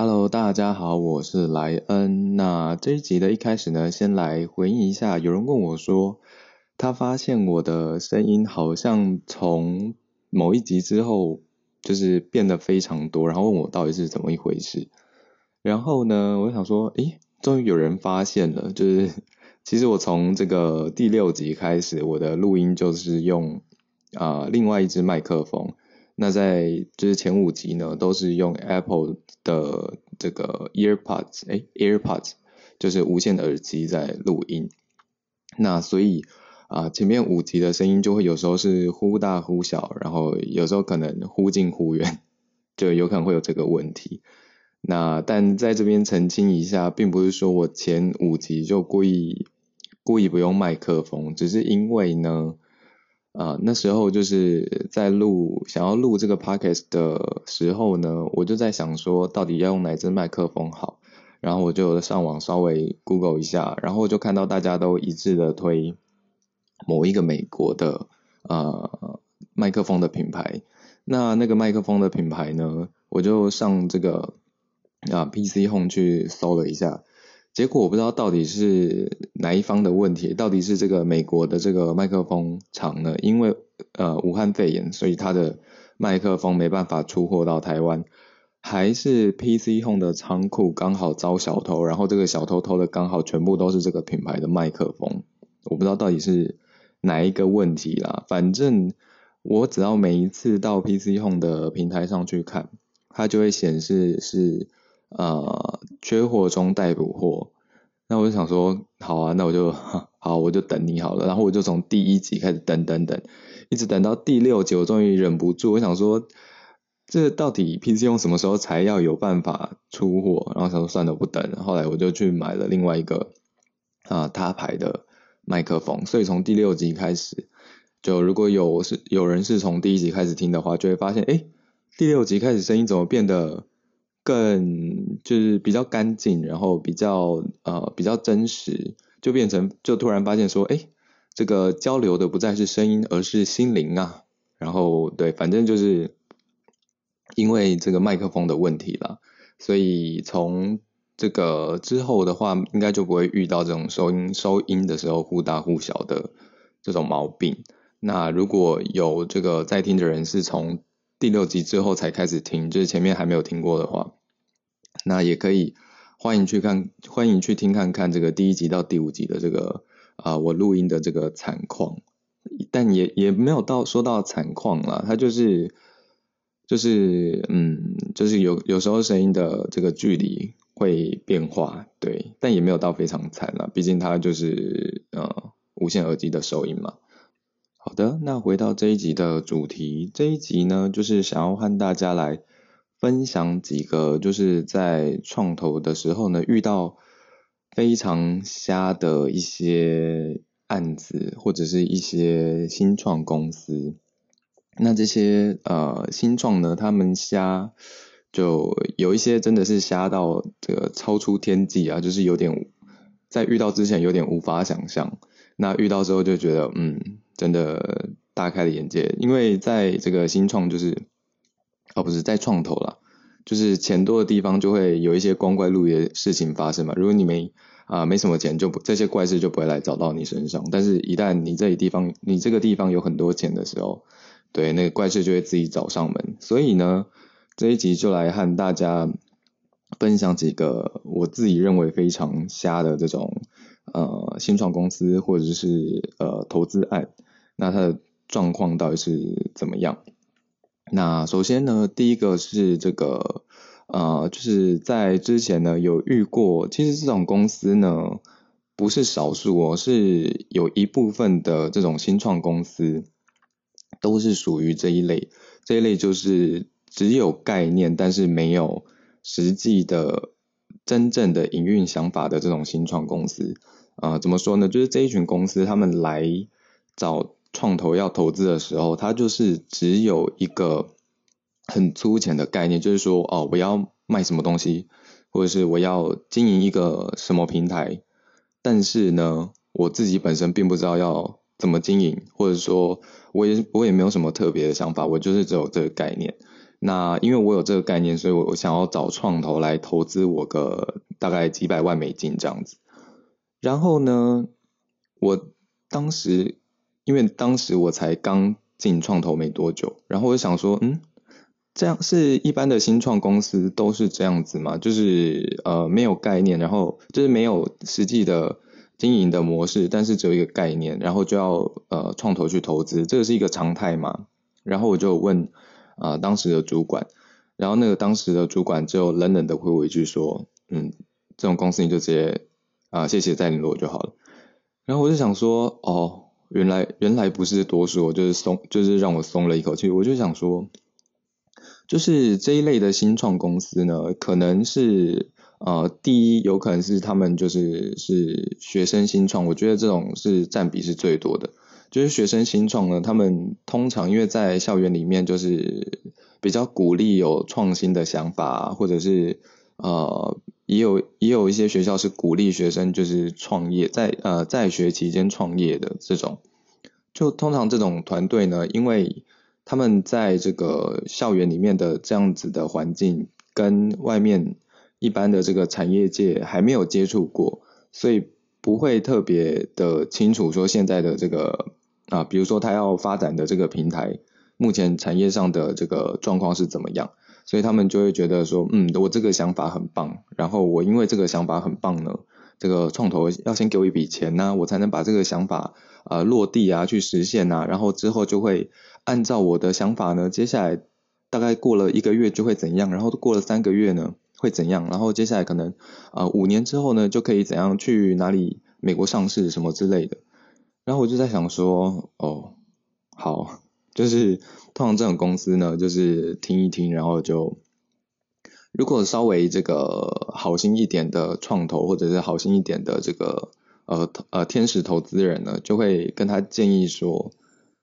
Hello，大家好，我是莱恩。那这一集的一开始呢，先来回应一下，有人问我说，他发现我的声音好像从某一集之后，就是变得非常多，然后问我到底是怎么一回事。然后呢，我想说，诶，终于有人发现了，就是其实我从这个第六集开始，我的录音就是用啊另外一支麦克风。那在就是前五集呢，都是用 Apple 的这个 EarPods，哎，EarPods 就是无线的耳机在录音。那所以啊，前面五集的声音就会有时候是忽大忽小，然后有时候可能忽近忽远，就有可能会有这个问题。那但在这边澄清一下，并不是说我前五集就故意故意不用麦克风，只是因为呢。啊，那时候就是在录想要录这个 podcast 的时候呢，我就在想说，到底要用哪支麦克风好？然后我就上网稍微 Google 一下，然后就看到大家都一致的推某一个美国的呃麦克风的品牌。那那个麦克风的品牌呢，我就上这个啊 PC Home 去搜了一下。结果我不知道到底是哪一方的问题，到底是这个美国的这个麦克风厂呢？因为呃武汉肺炎，所以它的麦克风没办法出货到台湾，还是 PC Home 的仓库刚好遭小偷，然后这个小偷偷的刚好全部都是这个品牌的麦克风，我不知道到底是哪一个问题啦。反正我只要每一次到 PC Home 的平台上去看，它就会显示是。呃，缺货中待补货，那我就想说，好啊，那我就好，我就等你好了。然后我就从第一集开始等等等，一直等到第六集，我终于忍不住，我想说，这到底 PC 用什么时候才要有办法出货？然后想说算了，不等。后来我就去买了另外一个啊，他牌的麦克风。所以从第六集开始，就如果有是有人是从第一集开始听的话，就会发现，哎，第六集开始声音怎么变得？更就是比较干净，然后比较呃比较真实，就变成就突然发现说，哎，这个交流的不再是声音，而是心灵啊。然后对，反正就是因为这个麦克风的问题了，所以从这个之后的话，应该就不会遇到这种收音收音的时候忽大忽小的这种毛病。那如果有这个在听的人是从第六集之后才开始听，就是前面还没有听过的话。那也可以欢迎去看，欢迎去听看看这个第一集到第五集的这个啊，我录音的这个惨况，但也也没有到说到惨况啦，它就是就是嗯，就是有有时候声音的这个距离会变化，对，但也没有到非常惨啦，毕竟它就是呃无线耳机的收音嘛。好的，那回到这一集的主题，这一集呢就是想要和大家来。分享几个就是在创投的时候呢，遇到非常瞎的一些案子，或者是一些新创公司。那这些呃新创呢，他们瞎就有一些真的是瞎到这个超出天际啊，就是有点在遇到之前有点无法想象，那遇到之后就觉得嗯，真的大开了眼界，因为在这个新创就是。哦，不是在创投了，就是钱多的地方就会有一些光怪陆离的事情发生嘛。如果你没啊没什么钱，就不这些怪事就不会来找到你身上。但是，一旦你这里地方你这个地方有很多钱的时候，对那个怪事就会自己找上门。所以呢，这一集就来和大家分享几个我自己认为非常瞎的这种呃新创公司或者是呃投资案，那它的状况到底是怎么样？那首先呢，第一个是这个，呃，就是在之前呢有遇过，其实这种公司呢不是少数哦，是有一部分的这种新创公司都是属于这一类，这一类就是只有概念，但是没有实际的真正的营运想法的这种新创公司。啊，怎么说呢？就是这一群公司他们来找。创投要投资的时候，它就是只有一个很粗浅的概念，就是说，哦，我要卖什么东西，或者是我要经营一个什么平台，但是呢，我自己本身并不知道要怎么经营，或者说，我也我也没有什么特别的想法，我就是只有这个概念。那因为我有这个概念，所以我我想要找创投来投资我个大概几百万美金这样子。然后呢，我当时因为当时我才刚进创投没多久，然后我就想说，嗯，这样是一般的新创公司都是这样子吗？就是呃没有概念，然后就是没有实际的经营的模式，但是只有一个概念，然后就要呃创投去投资，这个是一个常态吗？然后我就问。啊，当时的主管，然后那个当时的主管就冷冷的回我一句说，嗯，这种公司你就直接啊，谢谢再联络就好了。然后我就想说，哦，原来原来不是多说，就是松，就是让我松了一口气。我就想说，就是这一类的新创公司呢，可能是呃，第一有可能是他们就是是学生新创，我觉得这种是占比是最多的。就是学生新创呢，他们通常因为在校园里面，就是比较鼓励有创新的想法，或者是呃，也有也有一些学校是鼓励学生就是创业，在呃在学期间创业的这种。就通常这种团队呢，因为他们在这个校园里面的这样子的环境，跟外面一般的这个产业界还没有接触过，所以不会特别的清楚说现在的这个。啊，比如说他要发展的这个平台，目前产业上的这个状况是怎么样？所以他们就会觉得说，嗯，我这个想法很棒，然后我因为这个想法很棒呢，这个创投要先给我一笔钱呢，我才能把这个想法啊落地啊去实现啊，然后之后就会按照我的想法呢，接下来大概过了一个月就会怎样，然后过了三个月呢会怎样，然后接下来可能啊五年之后呢就可以怎样去哪里美国上市什么之类的。然后我就在想说，哦，好，就是通常这种公司呢，就是听一听，然后就如果稍微这个好心一点的创投，或者是好心一点的这个呃呃天使投资人呢，就会跟他建议说，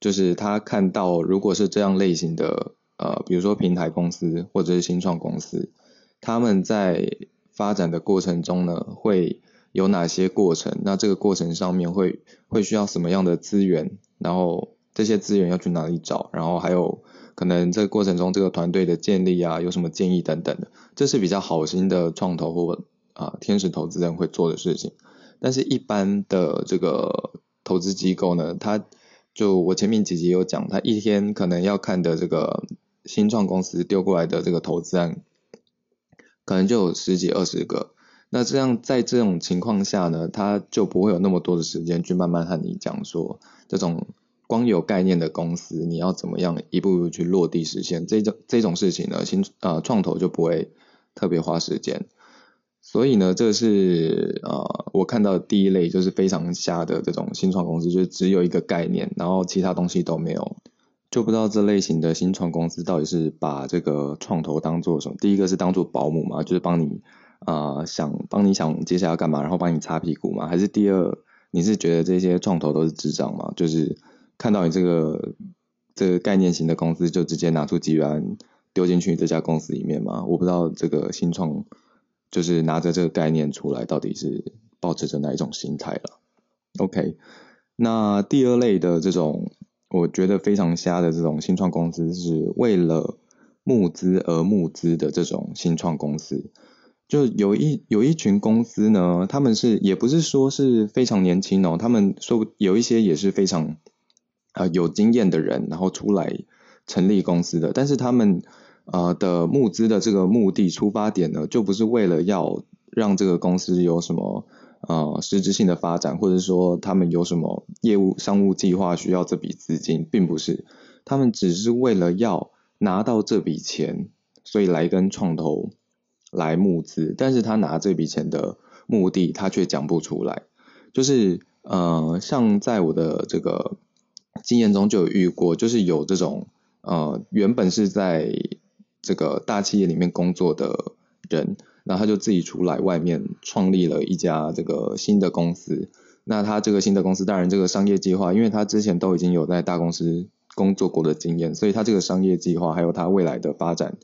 就是他看到如果是这样类型的呃，比如说平台公司或者是新创公司，他们在发展的过程中呢，会。有哪些过程？那这个过程上面会会需要什么样的资源？然后这些资源要去哪里找？然后还有可能这个过程中这个团队的建立啊，有什么建议等等的，这是比较好心的创投或啊天使投资人会做的事情。但是，一般的这个投资机构呢，他就我前面几集有讲，他一天可能要看的这个新创公司丢过来的这个投资案，可能就有十几二十个。那这样在这种情况下呢，他就不会有那么多的时间去慢慢和你讲说，这种光有概念的公司，你要怎么样一步步去落地实现这种这种事情呢？新呃创投就不会特别花时间。所以呢，这是呃我看到第一类就是非常瞎的这种新创公司，就是只有一个概念，然后其他东西都没有，就不知道这类型的新创公司到底是把这个创投当做什么？第一个是当做保姆嘛，就是帮你。啊，想帮你想接下来干嘛，然后帮你擦屁股吗？还是第二，你是觉得这些创投都是智障吗？就是看到你这个这个概念型的公司，就直接拿出几元丢进去这家公司里面吗？我不知道这个新创就是拿着这个概念出来，到底是保持着哪一种心态了？OK，那第二类的这种，我觉得非常瞎的这种新创公司，是为了募资而募资的这种新创公司。就有一有一群公司呢，他们是也不是说是非常年轻哦，他们说有一些也是非常啊有经验的人，然后出来成立公司的，但是他们呃的募资的这个目的出发点呢，就不是为了要让这个公司有什么呃实质性的发展，或者说他们有什么业务商务计划需要这笔资金，并不是，他们只是为了要拿到这笔钱，所以来跟创投。来募资，但是他拿这笔钱的目的，他却讲不出来。就是呃，像在我的这个经验中就有遇过，就是有这种呃，原本是在这个大企业里面工作的人，然后他就自己出来外面创立了一家这个新的公司。那他这个新的公司，当然这个商业计划，因为他之前都已经有在大公司工作过的经验，所以他这个商业计划还有他未来的发展。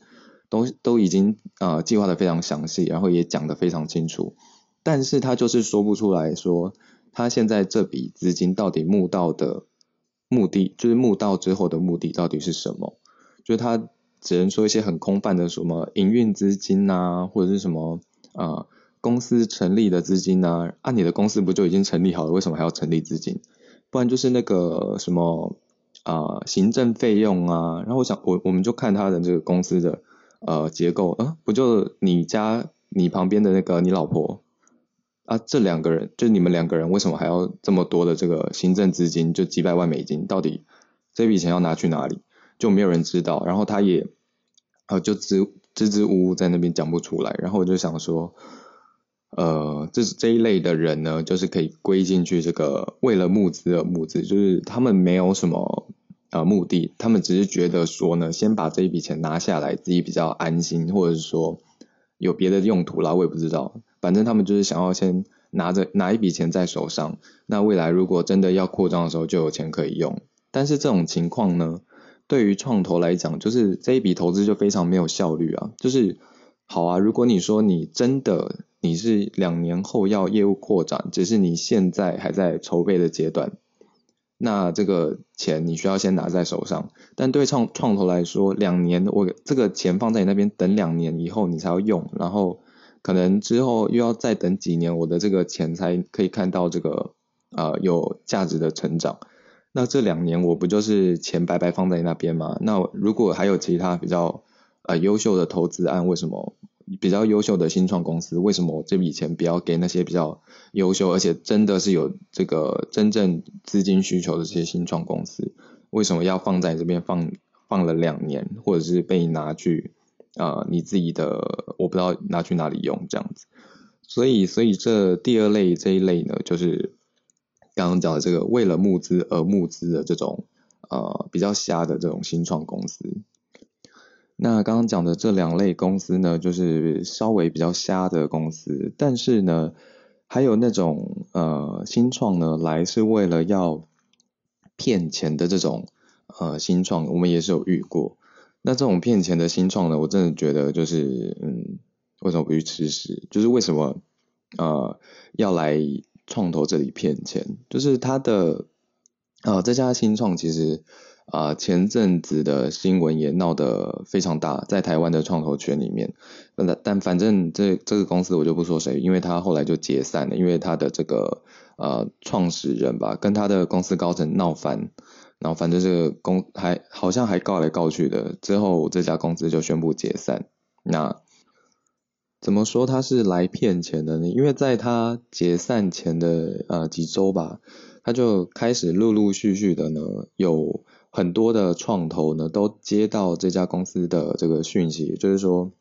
都都已经呃计划的非常详细，然后也讲的非常清楚，但是他就是说不出来说他现在这笔资金到底募到的目的，就是募到之后的目的到底是什么？就是他只能说一些很空泛的什么营运资金啊，或者是什么啊公司成立的资金啊，按你的公司不就已经成立好了，为什么还要成立资金？不然就是那个什么啊行政费用啊，然后我想我我们就看他的这个公司的呃结构啊，不就你家你旁边的那个你老婆啊，这两个人就你们两个人为什么还要这么多的这个行政资金，就几百万美金，到底这笔钱要拿去哪里？就没有人知道，然后他也呃就支支支吾吾在那边讲不出来，然后我就想说。呃，这这一类的人呢，就是可以归进去这个为了募资而募资，就是他们没有什么呃目的，他们只是觉得说呢，先把这一笔钱拿下来，自己比较安心，或者是说有别的用途啦，我也不知道，反正他们就是想要先拿着拿一笔钱在手上，那未来如果真的要扩张的时候就有钱可以用。但是这种情况呢，对于创投来讲，就是这一笔投资就非常没有效率啊，就是好啊，如果你说你真的。你是两年后要业务扩展，只是你现在还在筹备的阶段，那这个钱你需要先拿在手上。但对创创投来说，两年我这个钱放在你那边等两年以后你才要用，然后可能之后又要再等几年，我的这个钱才可以看到这个呃有价值的成长。那这两年我不就是钱白白放在那边吗？那如果还有其他比较呃优秀的投资案，为什么？比较优秀的新创公司，为什么这笔钱不要给那些比较优秀，而且真的是有这个真正资金需求的这些新创公司？为什么要放在这边放放了两年，或者是被拿去啊你自己的我不知道拿去哪里用这样子？所以，所以这第二类这一类呢，就是刚刚讲的这个为了募资而募资的这种呃比较瞎的这种新创公司。那刚刚讲的这两类公司呢，就是稍微比较瞎的公司，但是呢，还有那种呃新创呢，来是为了要骗钱的这种呃新创，我们也是有遇过。那这种骗钱的新创呢，我真的觉得就是嗯，为什么不去吃屎？就是为什么呃要来创投这里骗钱？就是他的呃这家新创其实。啊，前阵子的新闻也闹得非常大，在台湾的创投圈里面，但但反正这这个公司我就不说谁，因为他后来就解散了，因为他的这个呃创始人吧，跟他的公司高层闹翻，然后反正这个公还好像还告来告去的，之后这家公司就宣布解散。那怎么说他是来骗钱的呢？因为在他解散前的呃几周吧，他就开始陆陆续续的呢有。很多的创投呢，都接到这家公司的这个讯息，就是说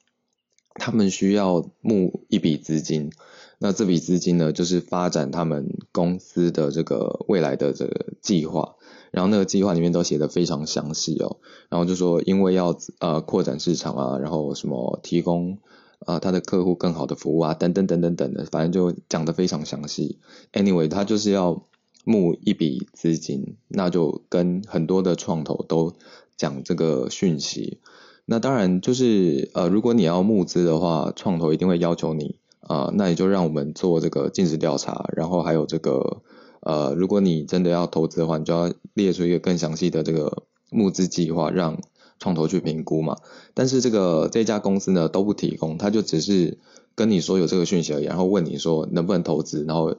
他们需要募一笔资金，那这笔资金呢，就是发展他们公司的这个未来的这个计划，然后那个计划里面都写的非常详细哦，然后就说因为要呃扩展市场啊，然后什么提供啊他的客户更好的服务啊，等等等等等的，反正就讲的非常详细。Anyway，他就是要。募一笔资金，那就跟很多的创投都讲这个讯息。那当然就是呃，如果你要募资的话，创投一定会要求你啊，那你就让我们做这个尽职调查，然后还有这个呃，如果你真的要投资的话，你就要列出一个更详细的这个募资计划，让创投去评估嘛。但是这个这家公司呢都不提供，他就只是跟你说有这个讯息而已，然后问你说能不能投资，然后。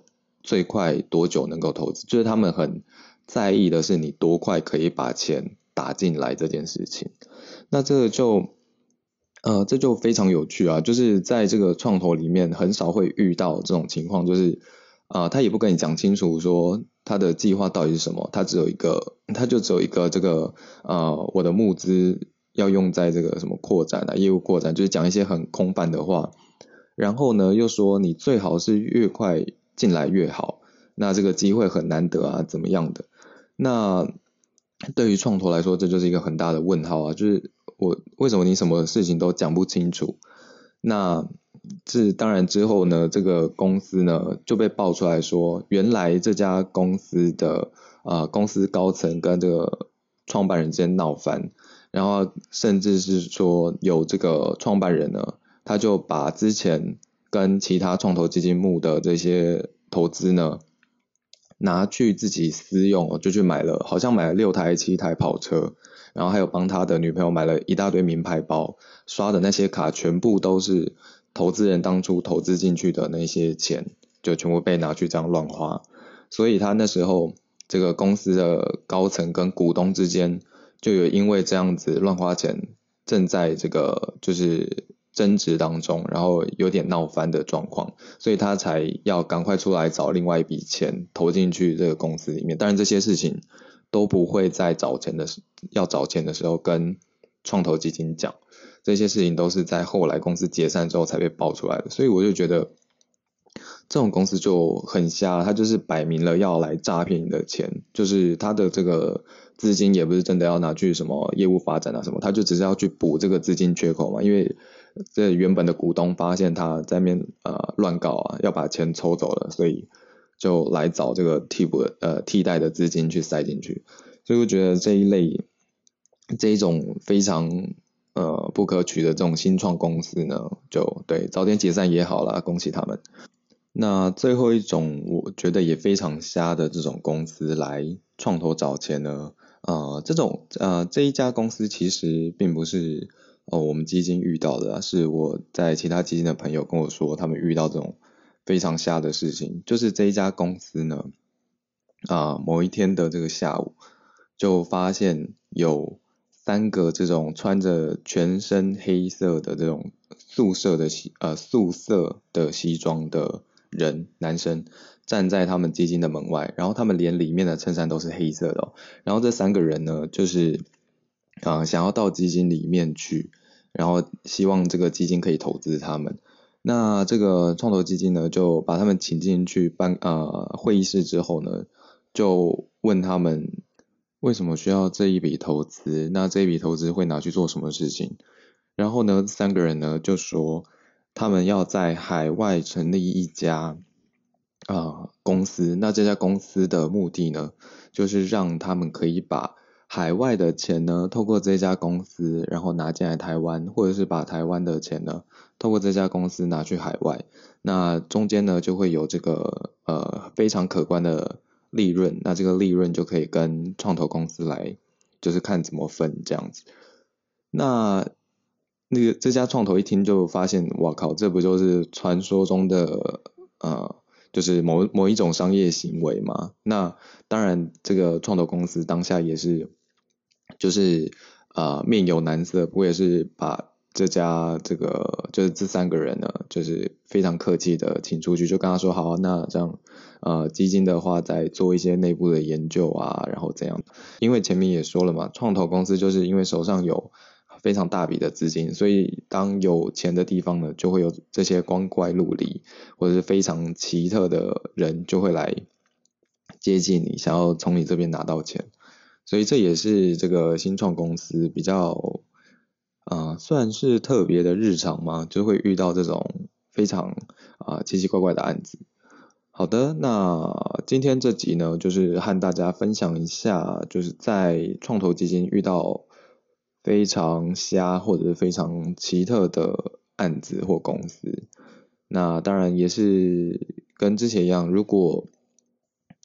最快多久能够投资？就是他们很在意的是你多快可以把钱打进来这件事情。那这个就呃这就非常有趣啊！就是在这个创投里面很少会遇到这种情况，就是啊他也不跟你讲清楚说他的计划到底是什么，他只有一个他就只有一个这个呃我的募资要用在这个什么扩展啊业务扩展，就是讲一些很空泛的话。然后呢又说你最好是越快。进来越好，那这个机会很难得啊，怎么样的？那对于创投来说，这就是一个很大的问号啊，就是我为什么你什么事情都讲不清楚？那这当然之后呢，这个公司呢就被爆出来说，原来这家公司的啊公司高层跟这个创办人之间闹翻，然后甚至是说有这个创办人呢，他就把之前。跟其他创投基金募的这些投资呢，拿去自己私用，就去买了，好像买了六台七台跑车，然后还有帮他的女朋友买了一大堆名牌包，刷的那些卡全部都是投资人当初投资进去的那些钱，就全部被拿去这样乱花，所以他那时候这个公司的高层跟股东之间就有因为这样子乱花钱，正在这个就是。争执当中，然后有点闹翻的状况，所以他才要赶快出来找另外一笔钱投进去这个公司里面。当然这些事情都不会在找钱的时要找钱的时候跟创投基金讲，这些事情都是在后来公司解散之后才被爆出来的。所以我就觉得这种公司就很瞎，他就是摆明了要来诈骗你的钱，就是他的这个资金也不是真的要拿去什么业务发展啊什么，他就只是要去补这个资金缺口嘛，因为。这原本的股东发现他在面呃乱搞啊，要把钱抽走了，所以就来找这个替补呃替代的资金去塞进去，所以我觉得这一类这一种非常呃不可取的这种新创公司呢，就对早点解散也好啦，恭喜他们。那最后一种我觉得也非常瞎的这种公司来创投找钱呢，呃这种呃这一家公司其实并不是。哦，我们基金遇到的是我在其他基金的朋友跟我说，他们遇到这种非常瞎的事情，就是这一家公司呢，啊，某一天的这个下午，就发现有三个这种穿着全身黑色的这种素色的西呃素色的西装的人男生站在他们基金的门外，然后他们连里面的衬衫都是黑色的，然后这三个人呢，就是。啊，想要到基金里面去，然后希望这个基金可以投资他们。那这个创投基金呢，就把他们请进去办呃会议室之后呢，就问他们为什么需要这一笔投资？那这一笔投资会拿去做什么事情？然后呢，三个人呢就说他们要在海外成立一家啊公司。那这家公司的目的呢，就是让他们可以把海外的钱呢，透过这家公司，然后拿进来台湾，或者是把台湾的钱呢，透过这家公司拿去海外，那中间呢就会有这个呃非常可观的利润，那这个利润就可以跟创投公司来，就是看怎么分这样子。那那个这家创投一听就发现，哇靠，这不就是传说中的呃。就是某某一种商业行为嘛，那当然这个创投公司当下也是，就是呃面有难色，不过也是把这家这个就是这三个人呢，就是非常客气的请出去，就跟他说好，那这样呃基金的话再做一些内部的研究啊，然后怎样？因为前面也说了嘛，创投公司就是因为手上有。非常大笔的资金，所以当有钱的地方呢，就会有这些光怪陆离或者是非常奇特的人就会来接近你，想要从你这边拿到钱。所以这也是这个新创公司比较啊，算是特别的日常嘛，就会遇到这种非常啊奇奇怪怪的案子。好的，那今天这集呢，就是和大家分享一下，就是在创投基金遇到。非常瞎或者是非常奇特的案子或公司，那当然也是跟之前一样，如果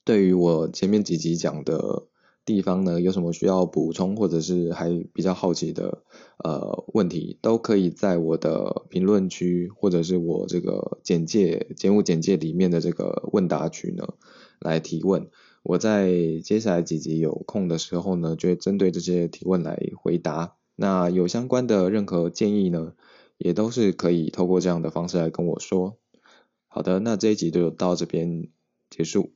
对于我前面几集讲的地方呢，有什么需要补充或者是还比较好奇的呃问题，都可以在我的评论区或者是我这个简介节目简介里面的这个问答区呢来提问。我在接下来几集有空的时候呢，就会针对这些提问来回答。那有相关的任何建议呢，也都是可以透过这样的方式来跟我说。好的，那这一集就到这边结束。